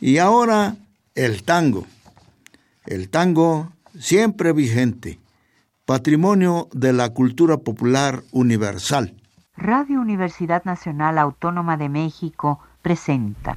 y ahora el tango. El tango siempre vigente, patrimonio de la cultura popular universal. Radio Universidad Nacional Autónoma de México presenta.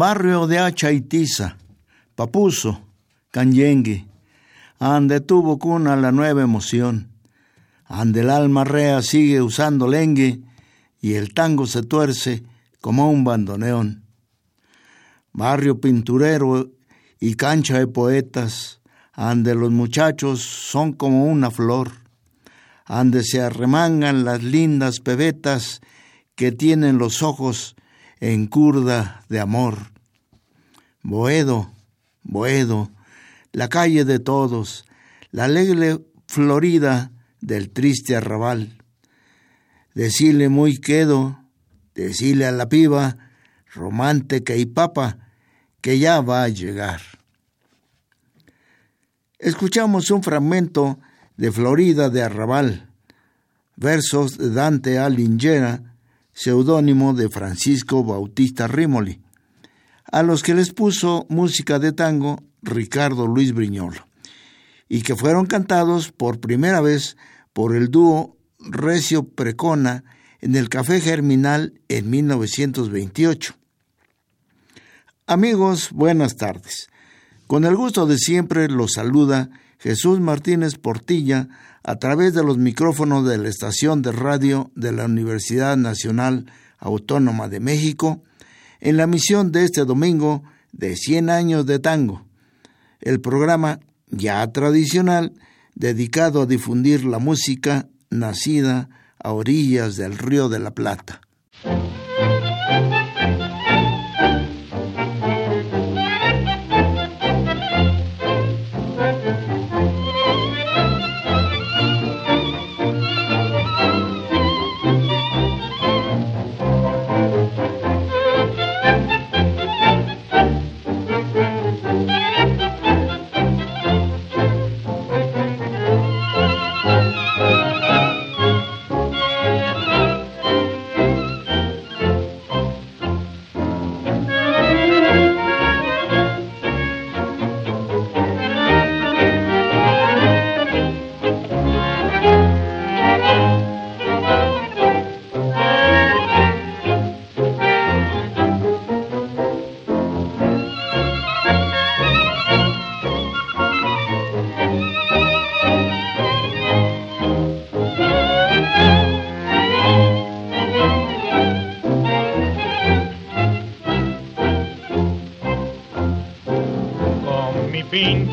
Barrio de Hacha y Tiza Papuso, Canyengue, ande tuvo cuna la nueva emoción, ande el alma rea sigue usando lengue y el tango se tuerce como un bandoneón. Barrio pinturero y cancha de poetas, ande los muchachos son como una flor, ande se arremangan las lindas pebetas que tienen los ojos en curda de amor. Boedo, Boedo, la calle de todos, la alegre florida del triste arrabal. Decile muy quedo, decile a la piba, romántica y papa, que ya va a llegar. Escuchamos un fragmento de Florida de Arrabal, versos de Dante Alingera, seudónimo de Francisco Bautista Rímoli a los que les puso música de tango Ricardo Luis Briñolo, y que fueron cantados por primera vez por el dúo Recio Precona en el Café Germinal en 1928. Amigos, buenas tardes. Con el gusto de siempre los saluda Jesús Martínez Portilla a través de los micrófonos de la estación de radio de la Universidad Nacional Autónoma de México en la misión de este domingo de 100 años de tango, el programa ya tradicional dedicado a difundir la música nacida a orillas del río de la Plata.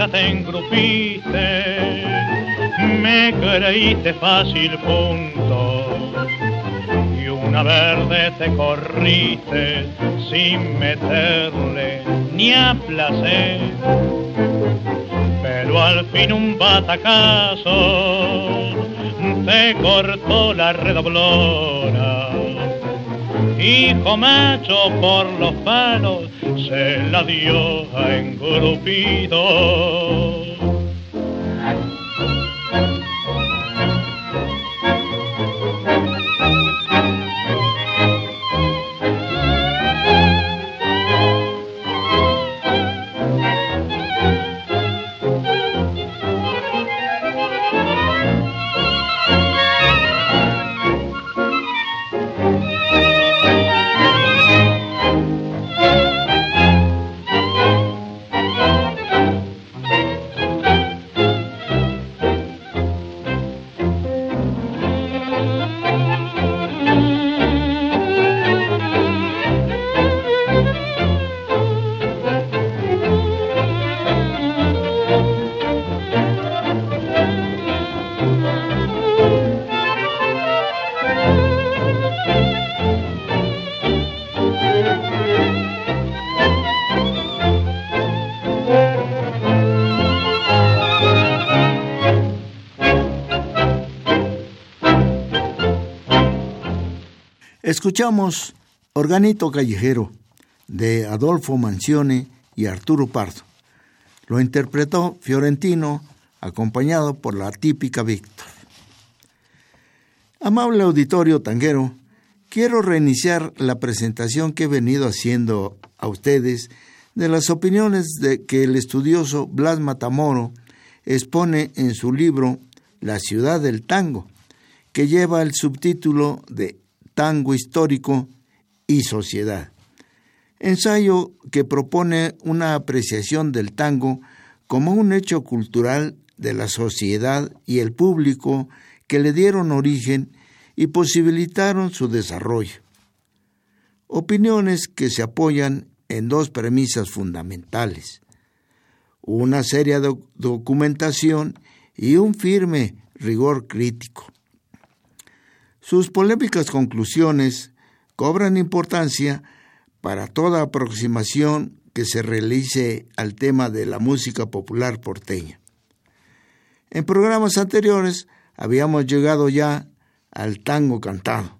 Te engrupiste, me creíste fácil punto y una verde te corriste sin meterle ni a placer. Pero al fin un batacazo te cortó la redoblona. Hijo macho por los palos se la dio a engrupido Escuchamos Organito Callejero de Adolfo Mancione y Arturo Pardo. Lo interpretó Fiorentino acompañado por la típica Víctor. Amable auditorio tanguero, quiero reiniciar la presentación que he venido haciendo a ustedes de las opiniones de que el estudioso Blas Matamoro expone en su libro La ciudad del tango, que lleva el subtítulo de Tango histórico y sociedad. Ensayo que propone una apreciación del tango como un hecho cultural de la sociedad y el público que le dieron origen y posibilitaron su desarrollo. Opiniones que se apoyan en dos premisas fundamentales, una seria documentación y un firme rigor crítico. Sus polémicas conclusiones cobran importancia para toda aproximación que se realice al tema de la música popular porteña. En programas anteriores habíamos llegado ya al tango cantado,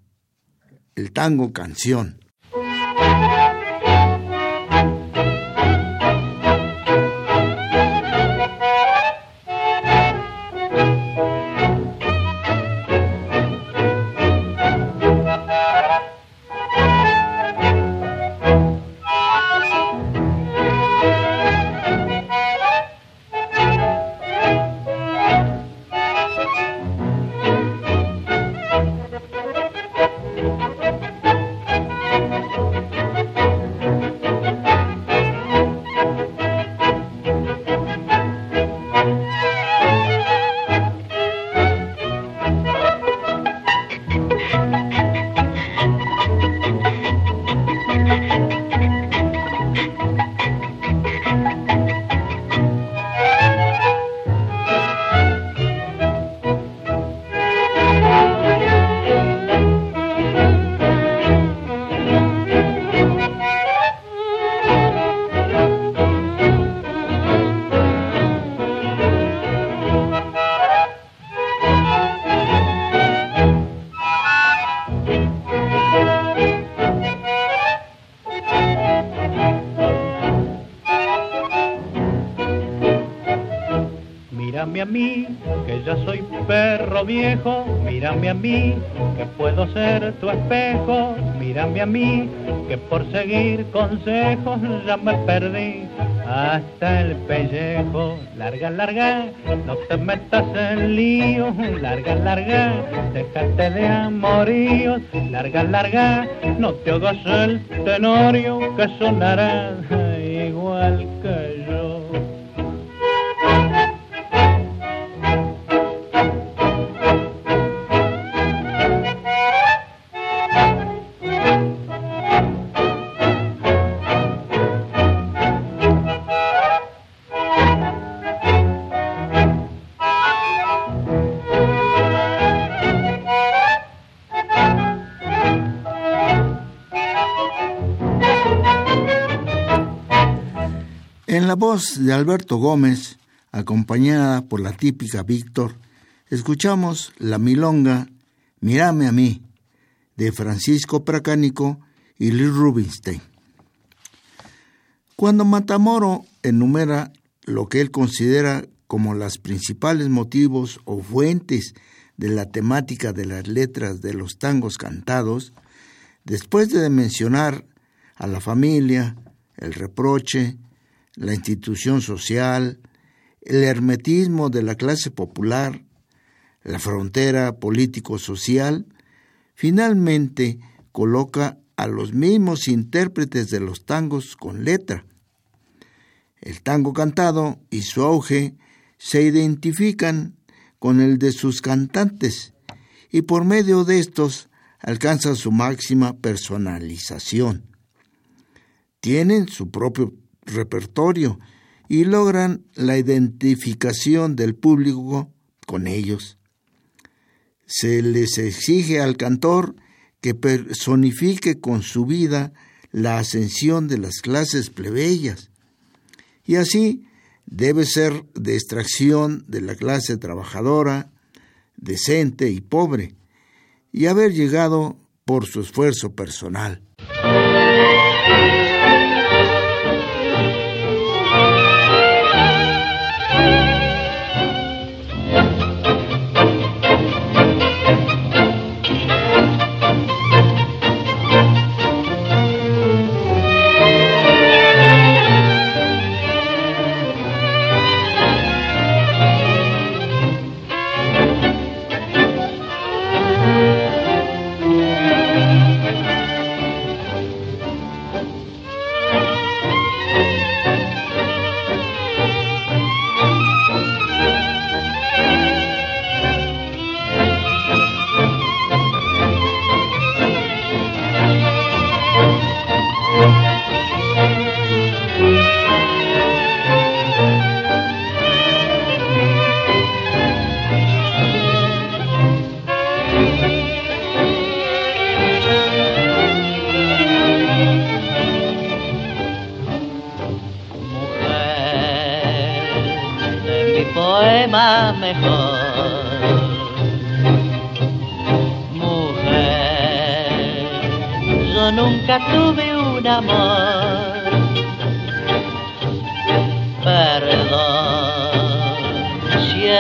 el tango canción. Mírame a mí, que puedo ser tu espejo, mírame a mí, que por seguir consejos ya me perdí. Hasta el pellejo. Larga, larga, no te metas en líos, larga, larga, déjate de amoríos, larga, larga, no te hagas el tenorio que sonará igual que de Alberto Gómez, acompañada por la típica Víctor, escuchamos la milonga Mírame a mí, de Francisco Pracánico y Luis Rubinstein. Cuando Matamoro enumera lo que él considera como los principales motivos o fuentes de la temática de las letras de los tangos cantados, después de mencionar a la familia, el reproche, la institución social, el hermetismo de la clase popular, la frontera político-social, finalmente coloca a los mismos intérpretes de los tangos con letra. El tango cantado y su auge se identifican con el de sus cantantes y por medio de estos alcanza su máxima personalización. Tienen su propio repertorio y logran la identificación del público con ellos. Se les exige al cantor que personifique con su vida la ascensión de las clases plebeyas, y así debe ser de extracción de la clase trabajadora, decente y pobre, y haber llegado por su esfuerzo personal.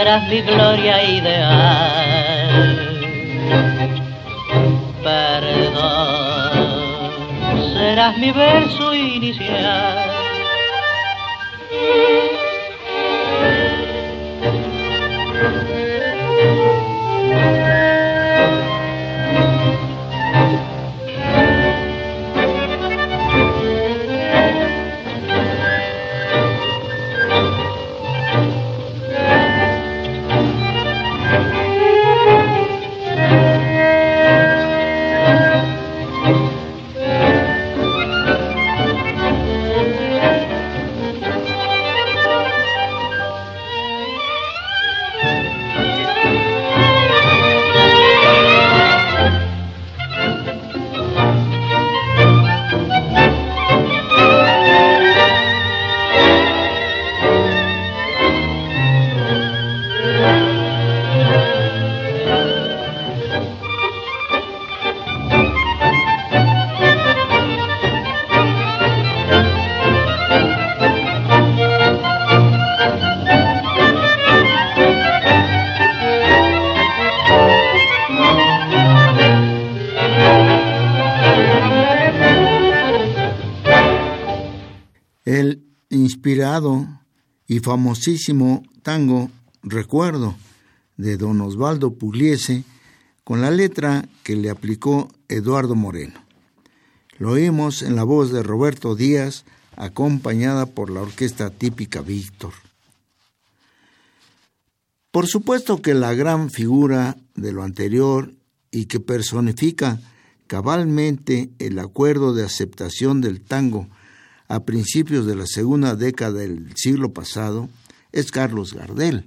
Mi gloria ideal. Perdón, serás mi verso inicial. Y famosísimo tango Recuerdo de don Osvaldo Pugliese con la letra que le aplicó Eduardo Moreno. Lo oímos en la voz de Roberto Díaz acompañada por la orquesta típica Víctor. Por supuesto que la gran figura de lo anterior y que personifica cabalmente el acuerdo de aceptación del tango a principios de la segunda década del siglo pasado es Carlos Gardel.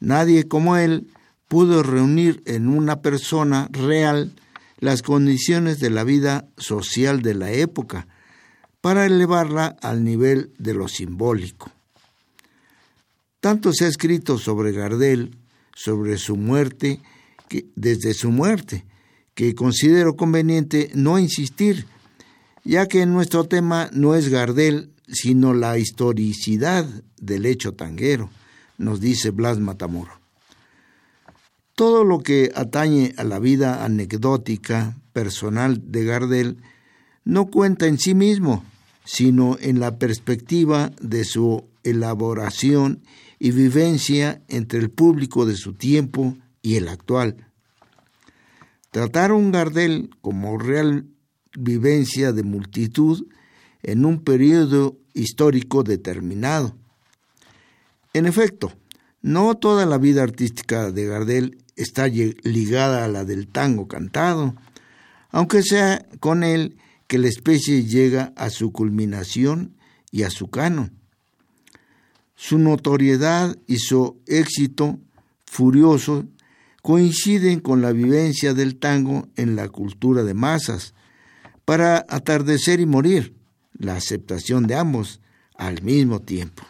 Nadie como él pudo reunir en una persona real las condiciones de la vida social de la época para elevarla al nivel de lo simbólico. Tanto se ha escrito sobre Gardel, sobre su muerte, desde su muerte, que considero conveniente no insistir ya que nuestro tema no es Gardel, sino la historicidad del hecho tanguero, nos dice Blas Matamoro. Todo lo que atañe a la vida anecdótica, personal de Gardel, no cuenta en sí mismo, sino en la perspectiva de su elaboración y vivencia entre el público de su tiempo y el actual. Tratar a un Gardel como real vivencia de multitud en un periodo histórico determinado. En efecto, no toda la vida artística de Gardel está ligada a la del tango cantado, aunque sea con él que la especie llega a su culminación y a su canon. Su notoriedad y su éxito furioso coinciden con la vivencia del tango en la cultura de masas, para atardecer y morir, la aceptación de ambos al mismo tiempo.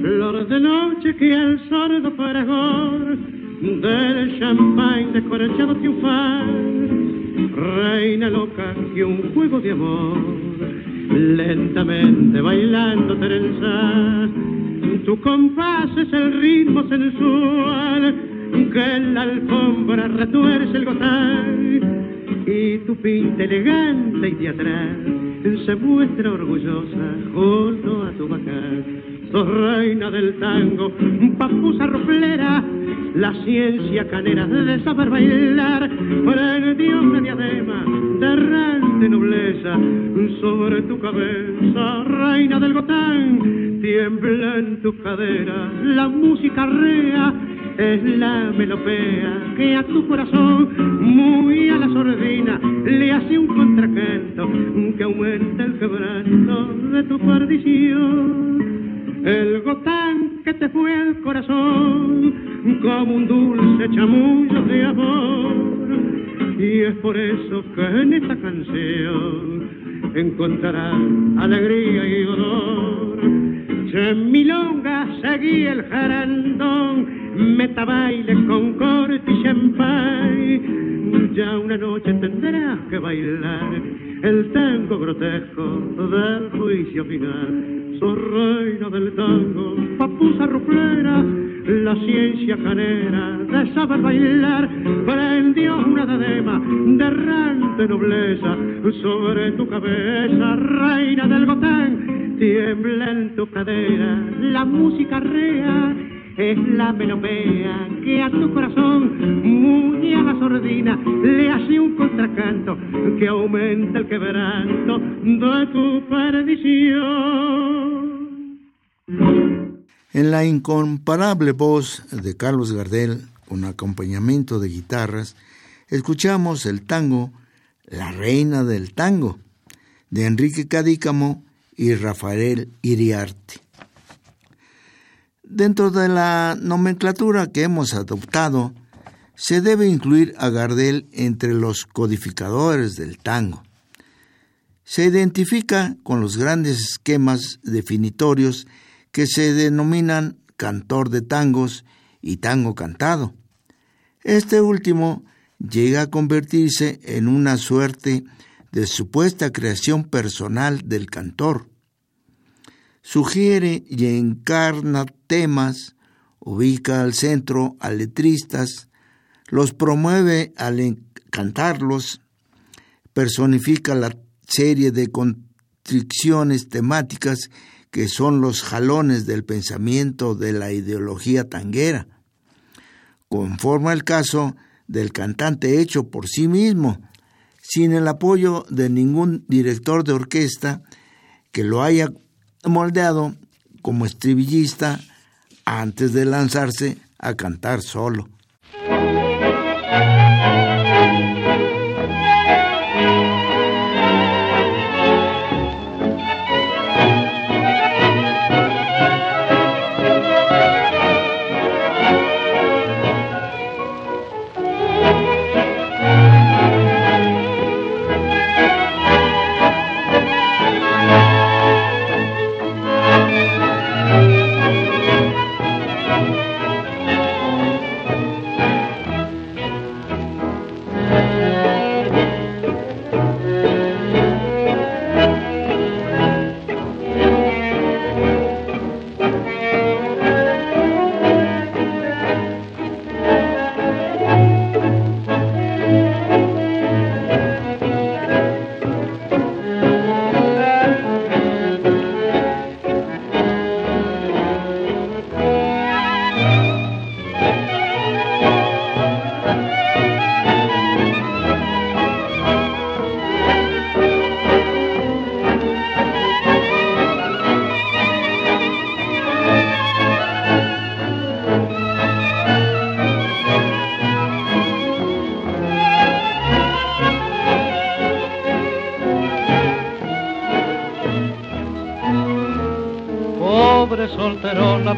Flores de noche que el sordo parador del champán descorchado triunfar reina loca y un juego de amor, lentamente bailando trenzas, tu compás es el ritmo sensual que en la alfombra retuerce el gozar y tu pinta elegante y teatral se muestra orgullosa junto a tu bajar. Sos reina del tango, papusa roplera, la ciencia canera de saber bailar. Dios una diadema de nobleza sobre tu cabeza, reina del gotán. Tiembla en tu cadera la música rea es la melopea que a tu corazón, muy a la sordina, le hace un contracanto que aumenta el quebranto de tu perdición. El gotán que te fue al corazón como un dulce chamullo de amor. Y es por eso que en esta canción encontrarás alegría y dolor. En milonga seguí el jarandón meta baile con corte y champán. Ya una noche tendrás que bailar el tango grotesco del juicio final. Sos reina del tango, papusa ruplera, la ciencia canera de saber bailar. Prendió una dadema de errante nobleza sobre tu cabeza, reina del gotán. Tiembla en tu cadera la música real es la melopea que a tu corazón, muy a la sordina, le hace un contracanto que aumenta el quebranto de tu perdición. En la incomparable voz de Carlos Gardel, con acompañamiento de guitarras, escuchamos el tango La Reina del Tango, de Enrique Cadícamo y Rafael Iriarte. Dentro de la nomenclatura que hemos adoptado, se debe incluir a Gardel entre los codificadores del tango. Se identifica con los grandes esquemas definitorios que se denominan cantor de tangos y tango cantado. Este último llega a convertirse en una suerte de supuesta creación personal del cantor sugiere y encarna temas, ubica al centro a letristas, los promueve al cantarlos, personifica la serie de constricciones temáticas que son los jalones del pensamiento de la ideología tanguera. Conforma el caso del cantante hecho por sí mismo, sin el apoyo de ningún director de orquesta que lo haya moldeado como estribillista antes de lanzarse a cantar solo.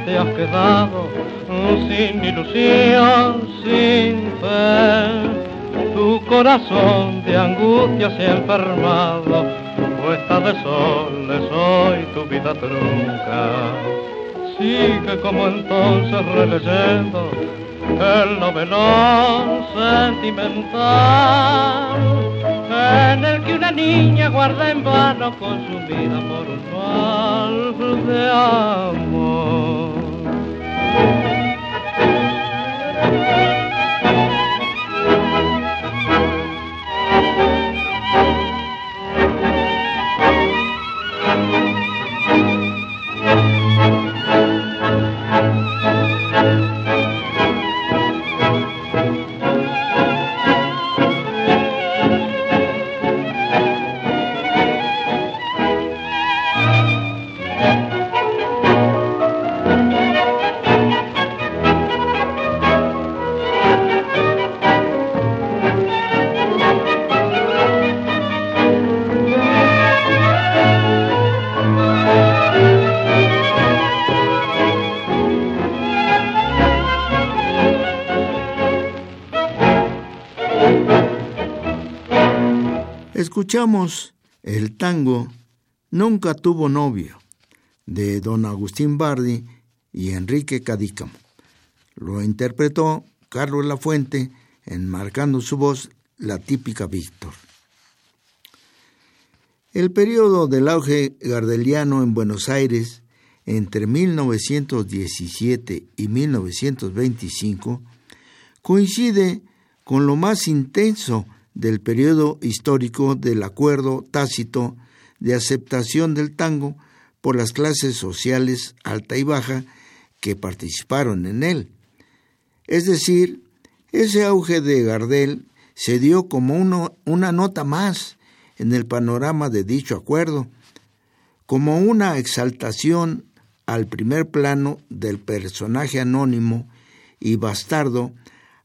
Te has quedado sin ilusión, sin fe. Tu corazón de angustia se ha enfermado, puesta de soles hoy tu vida trunca. Sigue como entonces releyendo el novelón sentimental en el que una niña guarda en vano consumida por un mal de amor. Escuchamos el tango Nunca tuvo novio de don Agustín Bardi y Enrique Cadícamo. Lo interpretó Carlos Lafuente enmarcando su voz la típica Víctor. El periodo del auge gardeliano en Buenos Aires entre 1917 y 1925 coincide con lo más intenso del periodo histórico del acuerdo tácito de aceptación del tango por las clases sociales alta y baja que participaron en él. Es decir, ese auge de Gardel se dio como una nota más en el panorama de dicho acuerdo, como una exaltación al primer plano del personaje anónimo y bastardo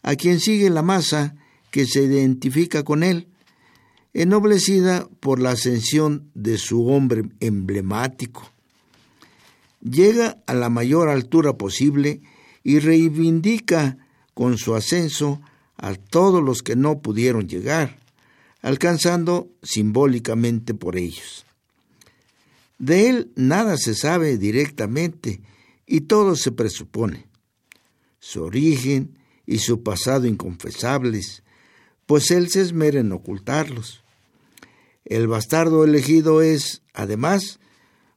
a quien sigue la masa que se identifica con él, ennoblecida por la ascensión de su hombre emblemático. Llega a la mayor altura posible y reivindica con su ascenso a todos los que no pudieron llegar, alcanzando simbólicamente por ellos. De él nada se sabe directamente y todo se presupone. Su origen y su pasado inconfesables, pues él se esmera en ocultarlos. El bastardo elegido es, además,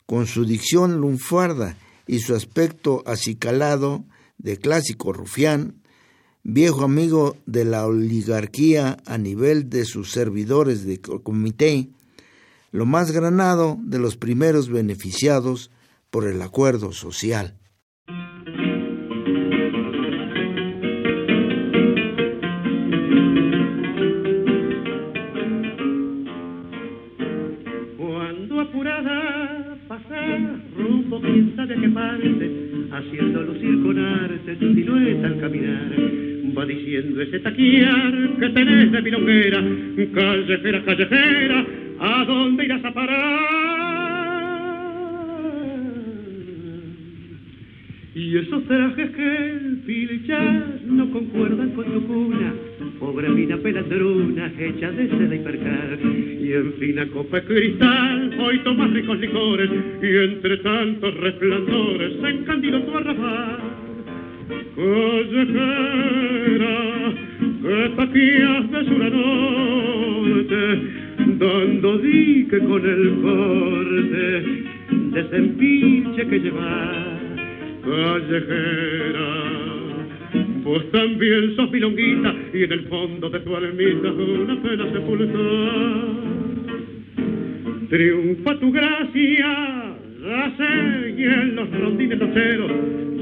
con su dicción lunfarda y su aspecto acicalado de clásico rufián, viejo amigo de la oligarquía a nivel de sus servidores de comité, lo más granado de los primeros beneficiados por el acuerdo social. Haciendo lucir con arte tu silueta al caminar. Va diciendo ese taquiar que tenés de milonguera, callejera, callejera, ¿a dónde irás a parar? Y esos trajes que pilchas no concuerdan con tu cuna, pobre mina pelandruna hecha de seda y percal. Y en fina copa cristal hoy tomas ricos licores y entre tantos resplandores se encandiló tu arrabal. Callejera, que taquías de sur a norte, dando dique con el corte de ese que llevas callejera. Vos también sos milonguita y en el fondo de tu almita una pena sepultar. Triunfa tu gracia, la sé, y en los rondines locheros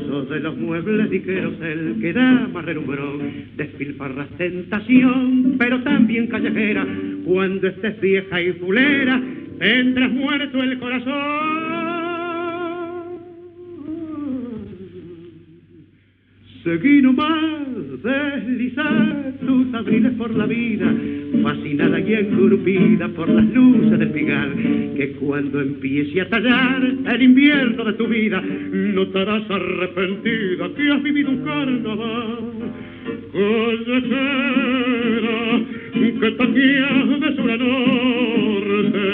sos de los muebles diqueros el que da más relumbrón. Despilfarras tentación, pero también callejera. Cuando estés vieja y fulera, tendrás muerto el corazón. Seguí nomás, deslizar tus abriles por la vida, fascinada y engrupida por las luces del pigar, que cuando empiece a tallar el invierno de tu vida, notarás arrepentida que has vivido un carnaval. Callejera, que taquías de sur a norte,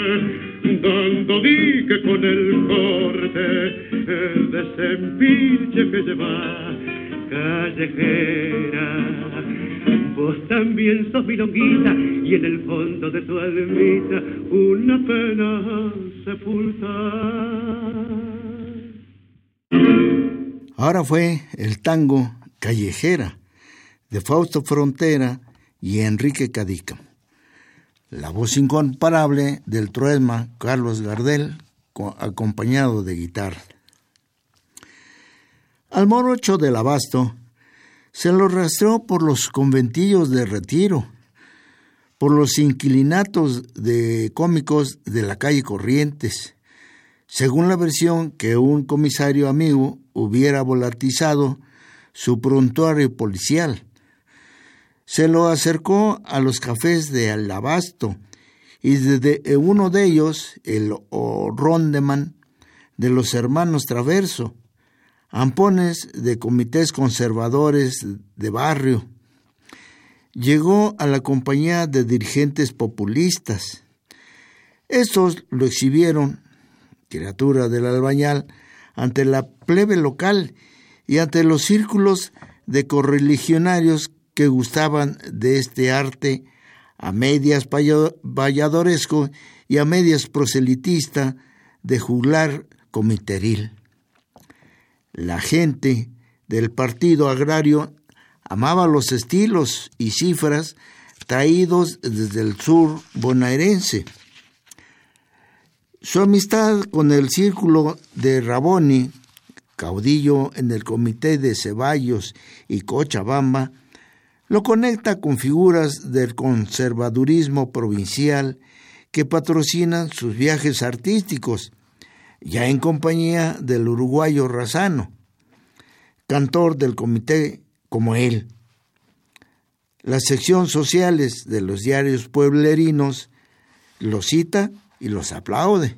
dando dique con el corte de ese que lleva callejera. Vos también sos milonguita en el fondo de tu almita una pena sepulta. Ahora fue el tango Callejera de Fausto Frontera y Enrique Cadica. La voz incomparable del truesma Carlos Gardel, acompañado de guitarra. Al morocho del abasto se lo rastreó por los conventillos de retiro, por los inquilinatos de cómicos de la calle Corrientes, según la versión que un comisario amigo hubiera volatizado su prontuario policial. Se lo acercó a los cafés de Alabasto y desde uno de ellos, el Rondeman, de los hermanos Traverso, ampones de comités conservadores de barrio. Llegó a la compañía de dirigentes populistas. Estos lo exhibieron, criatura del albañal, ante la plebe local y ante los círculos de correligionarios que gustaban de este arte a medias valladoresco y a medias proselitista de juglar comiteril. La gente del Partido Agrario amaba los estilos y cifras traídos desde el sur bonaerense. Su amistad con el círculo de Raboni, caudillo en el comité de Ceballos y Cochabamba, lo conecta con figuras del conservadurismo provincial que patrocinan sus viajes artísticos ya en compañía del uruguayo Razano, cantor del comité como él. Las secciones sociales de los diarios pueblerinos los cita y los aplaude.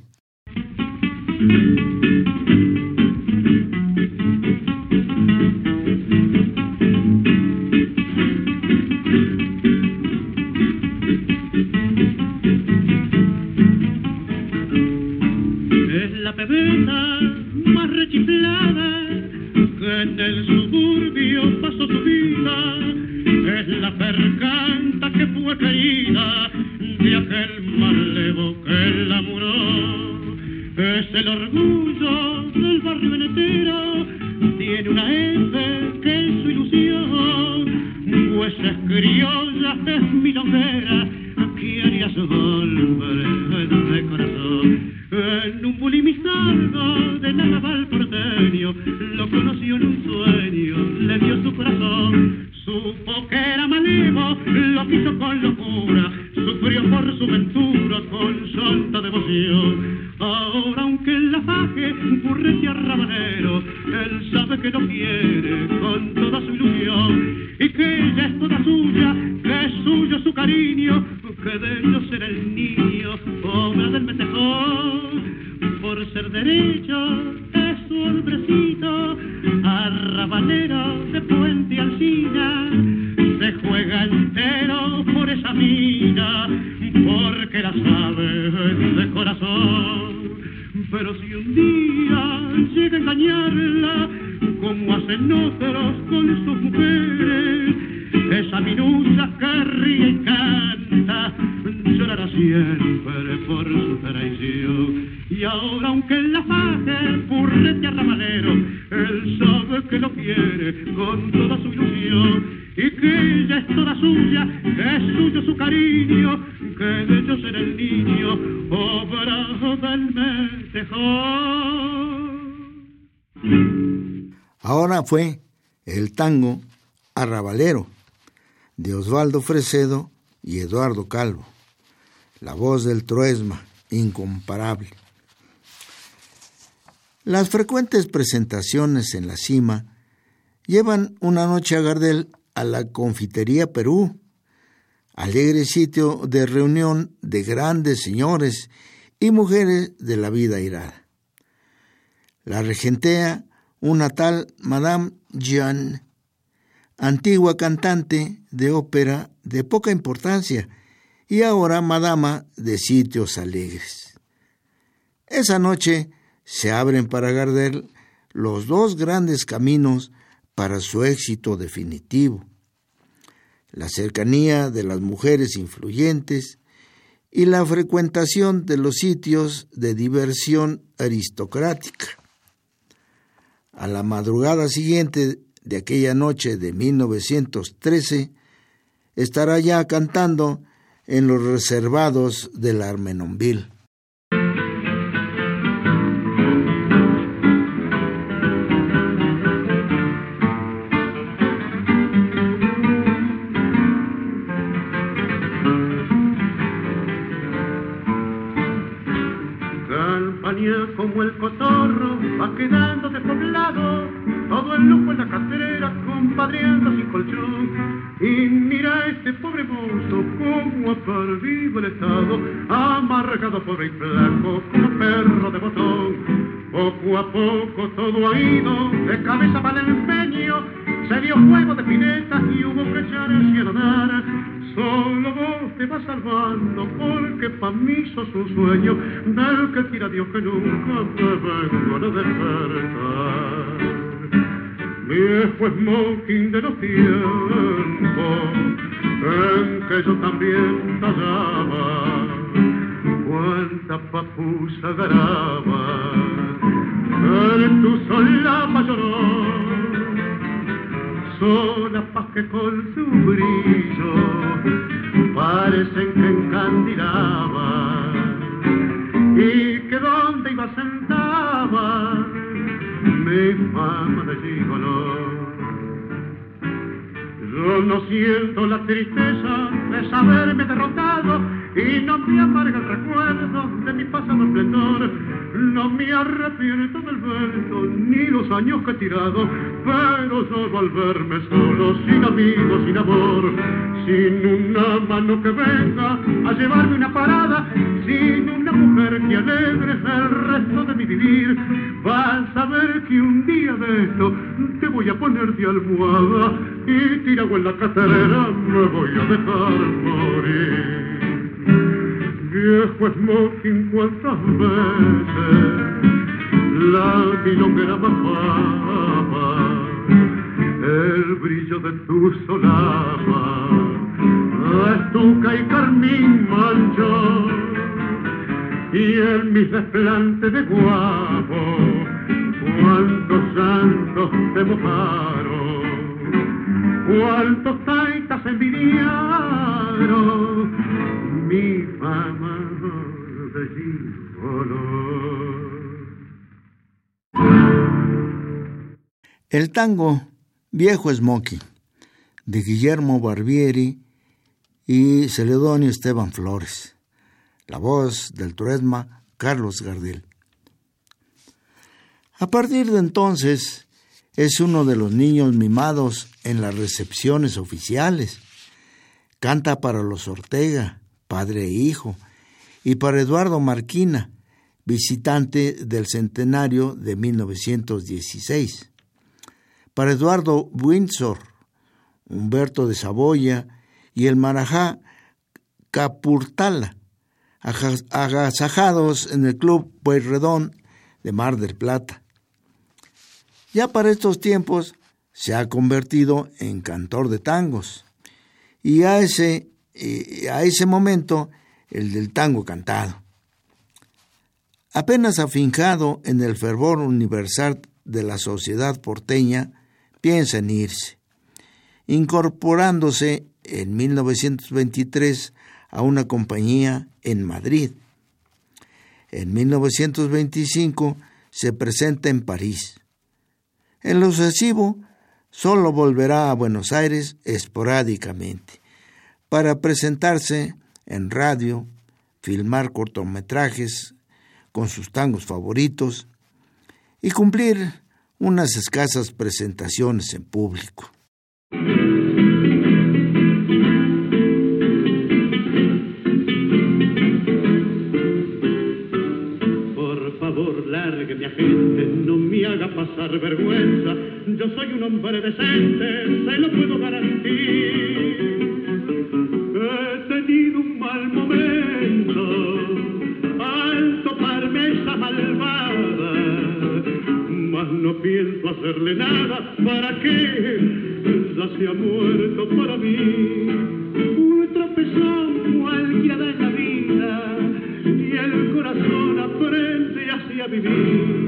Ahora Osvaldo Fresedo y Eduardo Calvo, la voz del Troesma, incomparable. Las frecuentes presentaciones en la cima llevan una noche a Gardel a la Confitería Perú, alegre sitio de reunión de grandes señores y mujeres de la vida irada. La regentea una tal Madame Jeanne, antigua cantante de ópera de poca importancia y ahora madama de sitios alegres. Esa noche se abren para Gardel los dos grandes caminos para su éxito definitivo. La cercanía de las mujeres influyentes y la frecuentación de los sitios de diversión aristocrática. A la madrugada siguiente de aquella noche de 1913, estará ya cantando en los reservados del Armenonville. Amargado pobre y flaco como perro de botón. Poco a poco todo ha ido de cabeza para el empeño, se dio juego de pinetas y hubo que echar el cielo dar. Solo vos te vas salvando porque pa' mí sos un sueño del que quiera Dios que nunca te vengo a despertar. Viejo smoking de los tiempos en que yo también tallaba cuánta papusa garaba en tu solapa lloró sola paz que con su brillo parecen que encandilaba y que donde iba sentaba mi fama de gigolo. Yo no siento la tristeza de saberme derrotado y no me amarga el recuerdo de mi pasado esplendor. No me arrepiento del vento ni los años que he tirado, pero solo al verme solo, sin amigos, sin amor, sin una mano que venga a llevarme una parada, sin una mujer que alegre el resto de mi vivir, vas a ver que un día de esto te voy a poner de almohada y tirado en la caterera me voy a dejar morir viejo smoking cuántas veces la milonguera bajaba el brillo de tu solapa estuca y carmín manchó y en mis desplantes de guapo cuántos santos te mojaron cuántos taitas envidiaron mi fama de El tango Viejo Smoky de Guillermo Barbieri y Celedonio Esteban Flores. La voz del Turesma Carlos Gardel. A partir de entonces es uno de los niños mimados en las recepciones oficiales. Canta para los Ortega, padre e hijo, y para Eduardo Marquina, visitante del centenario de 1916. Para Eduardo Windsor, Humberto de Saboya y el Marajá Capurtala, agasajados en el Club Pueyrredón de Mar del Plata. Ya para estos tiempos se ha convertido en cantor de tangos y a ese, eh, a ese momento el del tango cantado. Apenas afincado en el fervor universal de la sociedad porteña, piensa en irse, incorporándose en 1923 a una compañía en Madrid. En 1925 se presenta en París en lo sucesivo, solo volverá a Buenos Aires esporádicamente para presentarse en radio, filmar cortometrajes con sus tangos favoritos y cumplir unas escasas presentaciones en público. pasar vergüenza. Yo soy un hombre decente, se lo puedo garantir he tenido un mal momento al toparme esa malvada. Mas no pienso hacerle nada para que ya se ha muerto para mí. Un tropezón cualquiera en la vida y el corazón aprende así a vivir.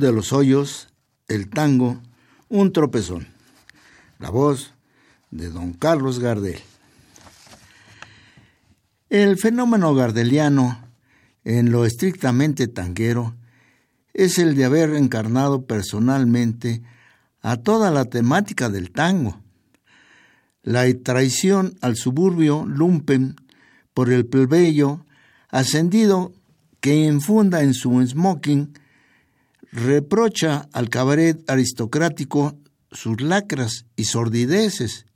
De los Hoyos, el tango, un tropezón. La voz de don Carlos Gardel. El fenómeno gardeliano, en lo estrictamente tanguero, es el de haber encarnado personalmente a toda la temática del tango. La traición al suburbio lumpen por el plebeyo ascendido que infunda en su smoking reprocha al cabaret aristocrático sus lacras y sordideces,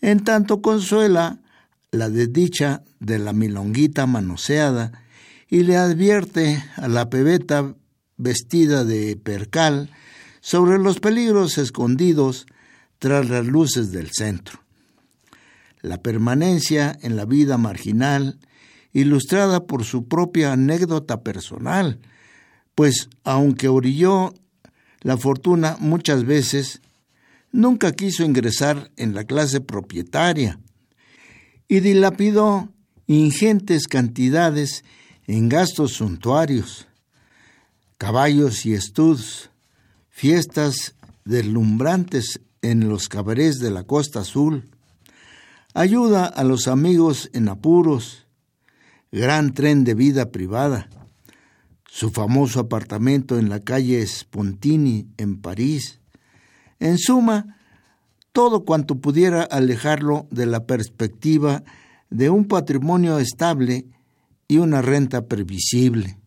en tanto consuela la desdicha de la milonguita manoseada y le advierte a la pebeta vestida de percal sobre los peligros escondidos tras las luces del centro. La permanencia en la vida marginal, ilustrada por su propia anécdota personal, pues aunque orilló la fortuna muchas veces, nunca quiso ingresar en la clase propietaria y dilapidó ingentes cantidades en gastos suntuarios, caballos y estuds, fiestas deslumbrantes en los cabarets de la Costa Azul, ayuda a los amigos en apuros, gran tren de vida privada, su famoso apartamento en la calle Spontini en París. En suma, todo cuanto pudiera alejarlo de la perspectiva de un patrimonio estable y una renta previsible.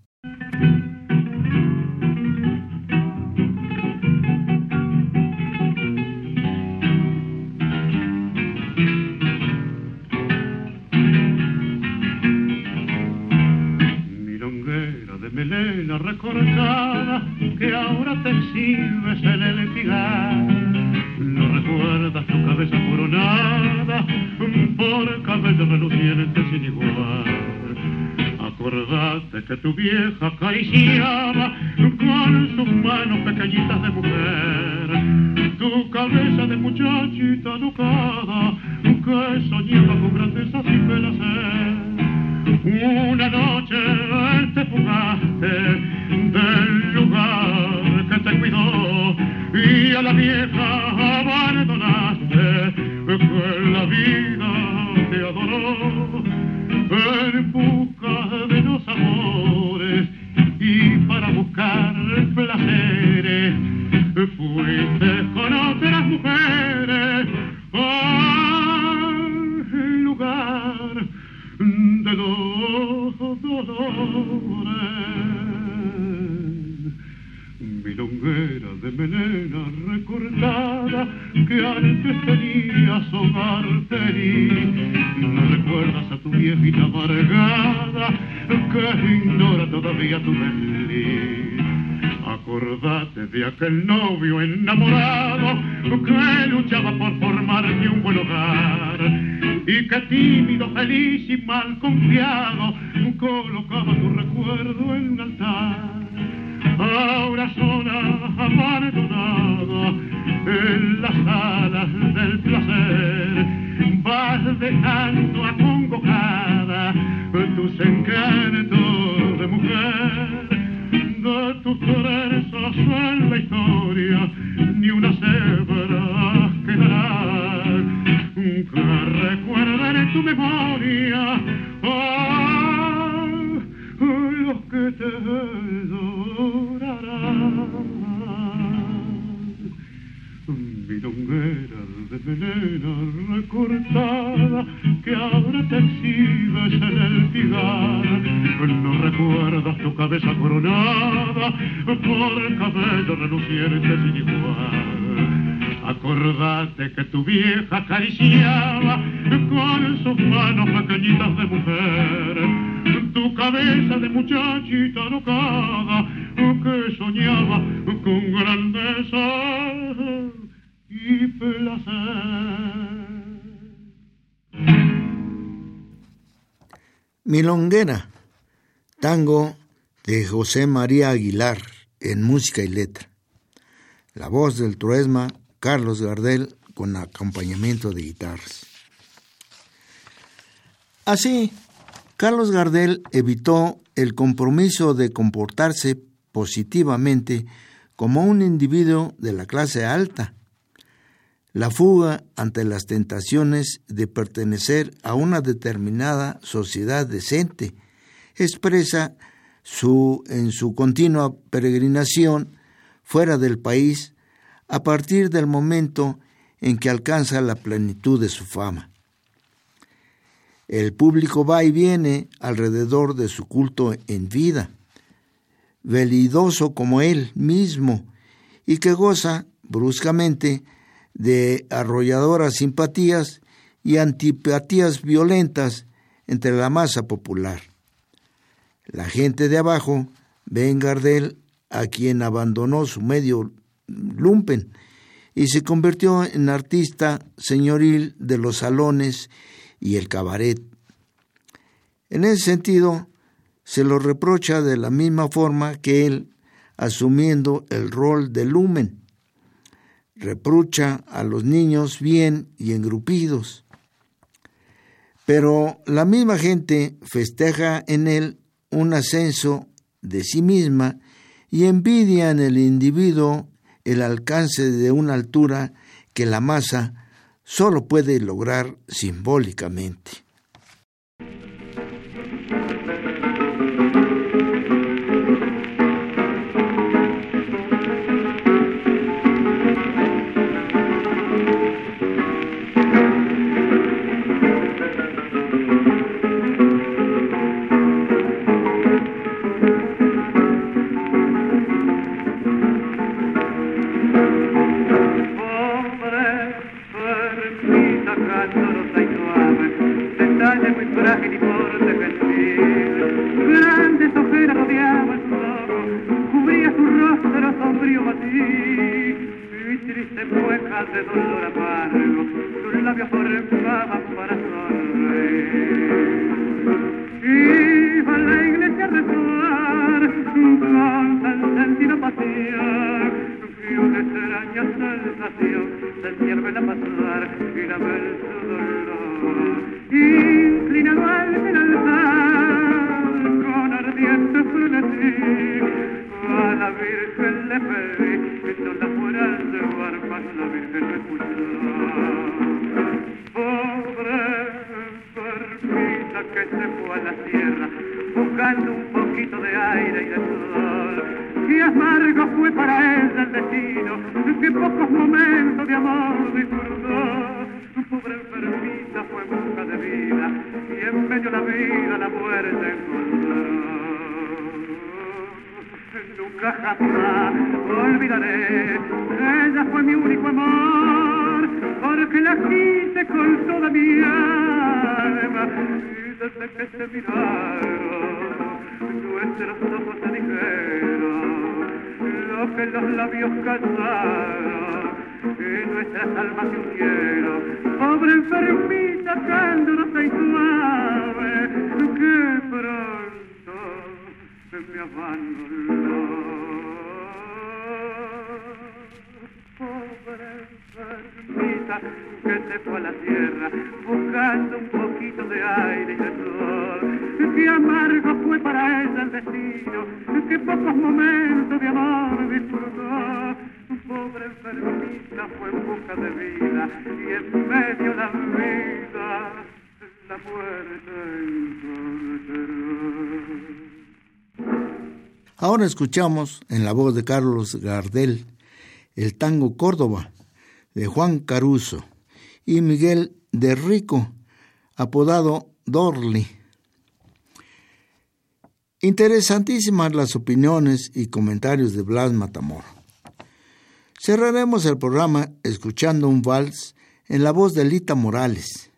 en las alas del placer vas dejando acongojada tus encantos Milonguera, tango de José María Aguilar en música y letra. La voz del truesma Carlos Gardel con acompañamiento de guitarras. Así, Carlos Gardel evitó el compromiso de comportarse positivamente como un individuo de la clase alta, la fuga ante las tentaciones de pertenecer a una determinada sociedad decente expresa su, en su continua peregrinación fuera del país a partir del momento en que alcanza la plenitud de su fama. El público va y viene alrededor de su culto en vida, velidoso como él mismo, y que goza bruscamente de arrolladoras simpatías y antipatías violentas entre la masa popular. La gente de abajo ve en Gardel a quien abandonó su medio lumpen y se convirtió en artista señoril de los salones y el cabaret. En ese sentido, se lo reprocha de la misma forma que él, asumiendo el rol de lumen. Reprocha a los niños bien y engrupidos. Pero la misma gente festeja en él un ascenso de sí misma y envidia en el individuo el alcance de una altura que la masa solo puede lograr simbólicamente. dolor amargo, sus labios por Qué amargo fue para ella el destino, que pocos momentos de amor disfrutó. Pobre enfermita fue en busca de vida y en medio de la vida la muerte. Ahora escuchamos en la voz de Carlos Gardel el tango Córdoba de Juan Caruso y Miguel de Rico, apodado Dorli. Interesantísimas las opiniones y comentarios de Blas Matamor. Cerraremos el programa escuchando un vals en la voz de Lita Morales,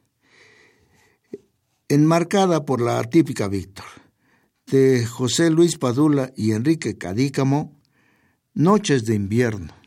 enmarcada por la típica Víctor, de José Luis Padula y Enrique Cadícamo, Noches de invierno.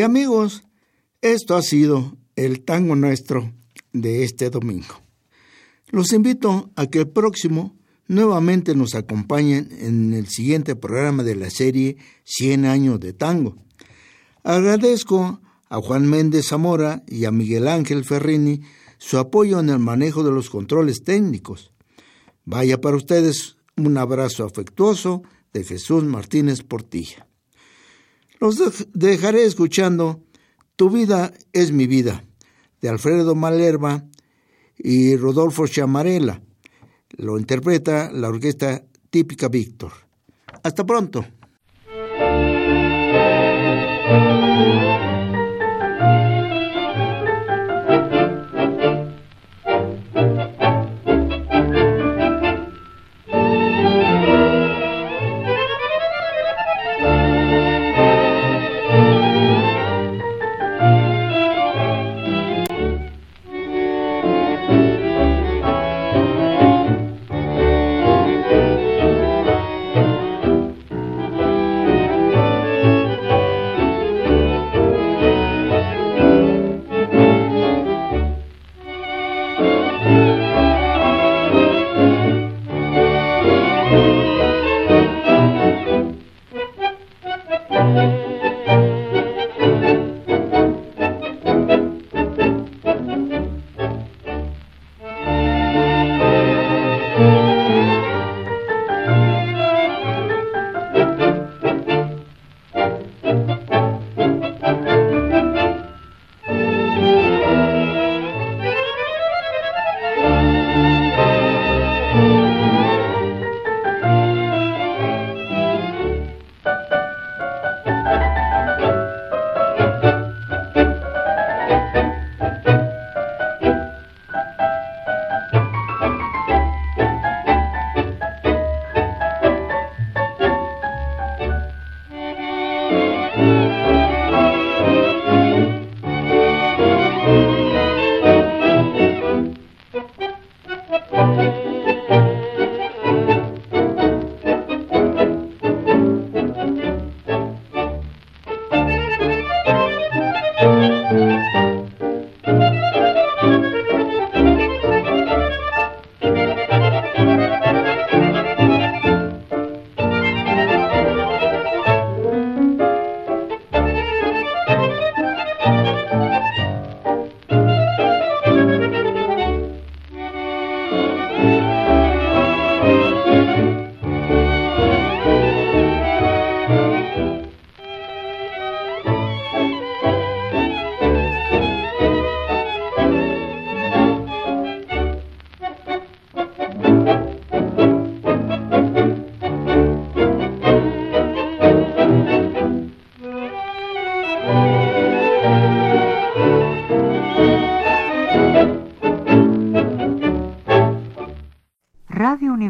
Y amigos, esto ha sido el tango nuestro de este domingo. Los invito a que el próximo nuevamente nos acompañen en el siguiente programa de la serie 100 años de tango. Agradezco a Juan Méndez Zamora y a Miguel Ángel Ferrini su apoyo en el manejo de los controles técnicos. Vaya para ustedes un abrazo afectuoso de Jesús Martínez Portilla. Los dejaré escuchando Tu vida es mi vida, de Alfredo Malerva y Rodolfo Chamarela. Lo interpreta la orquesta típica Víctor. Hasta pronto.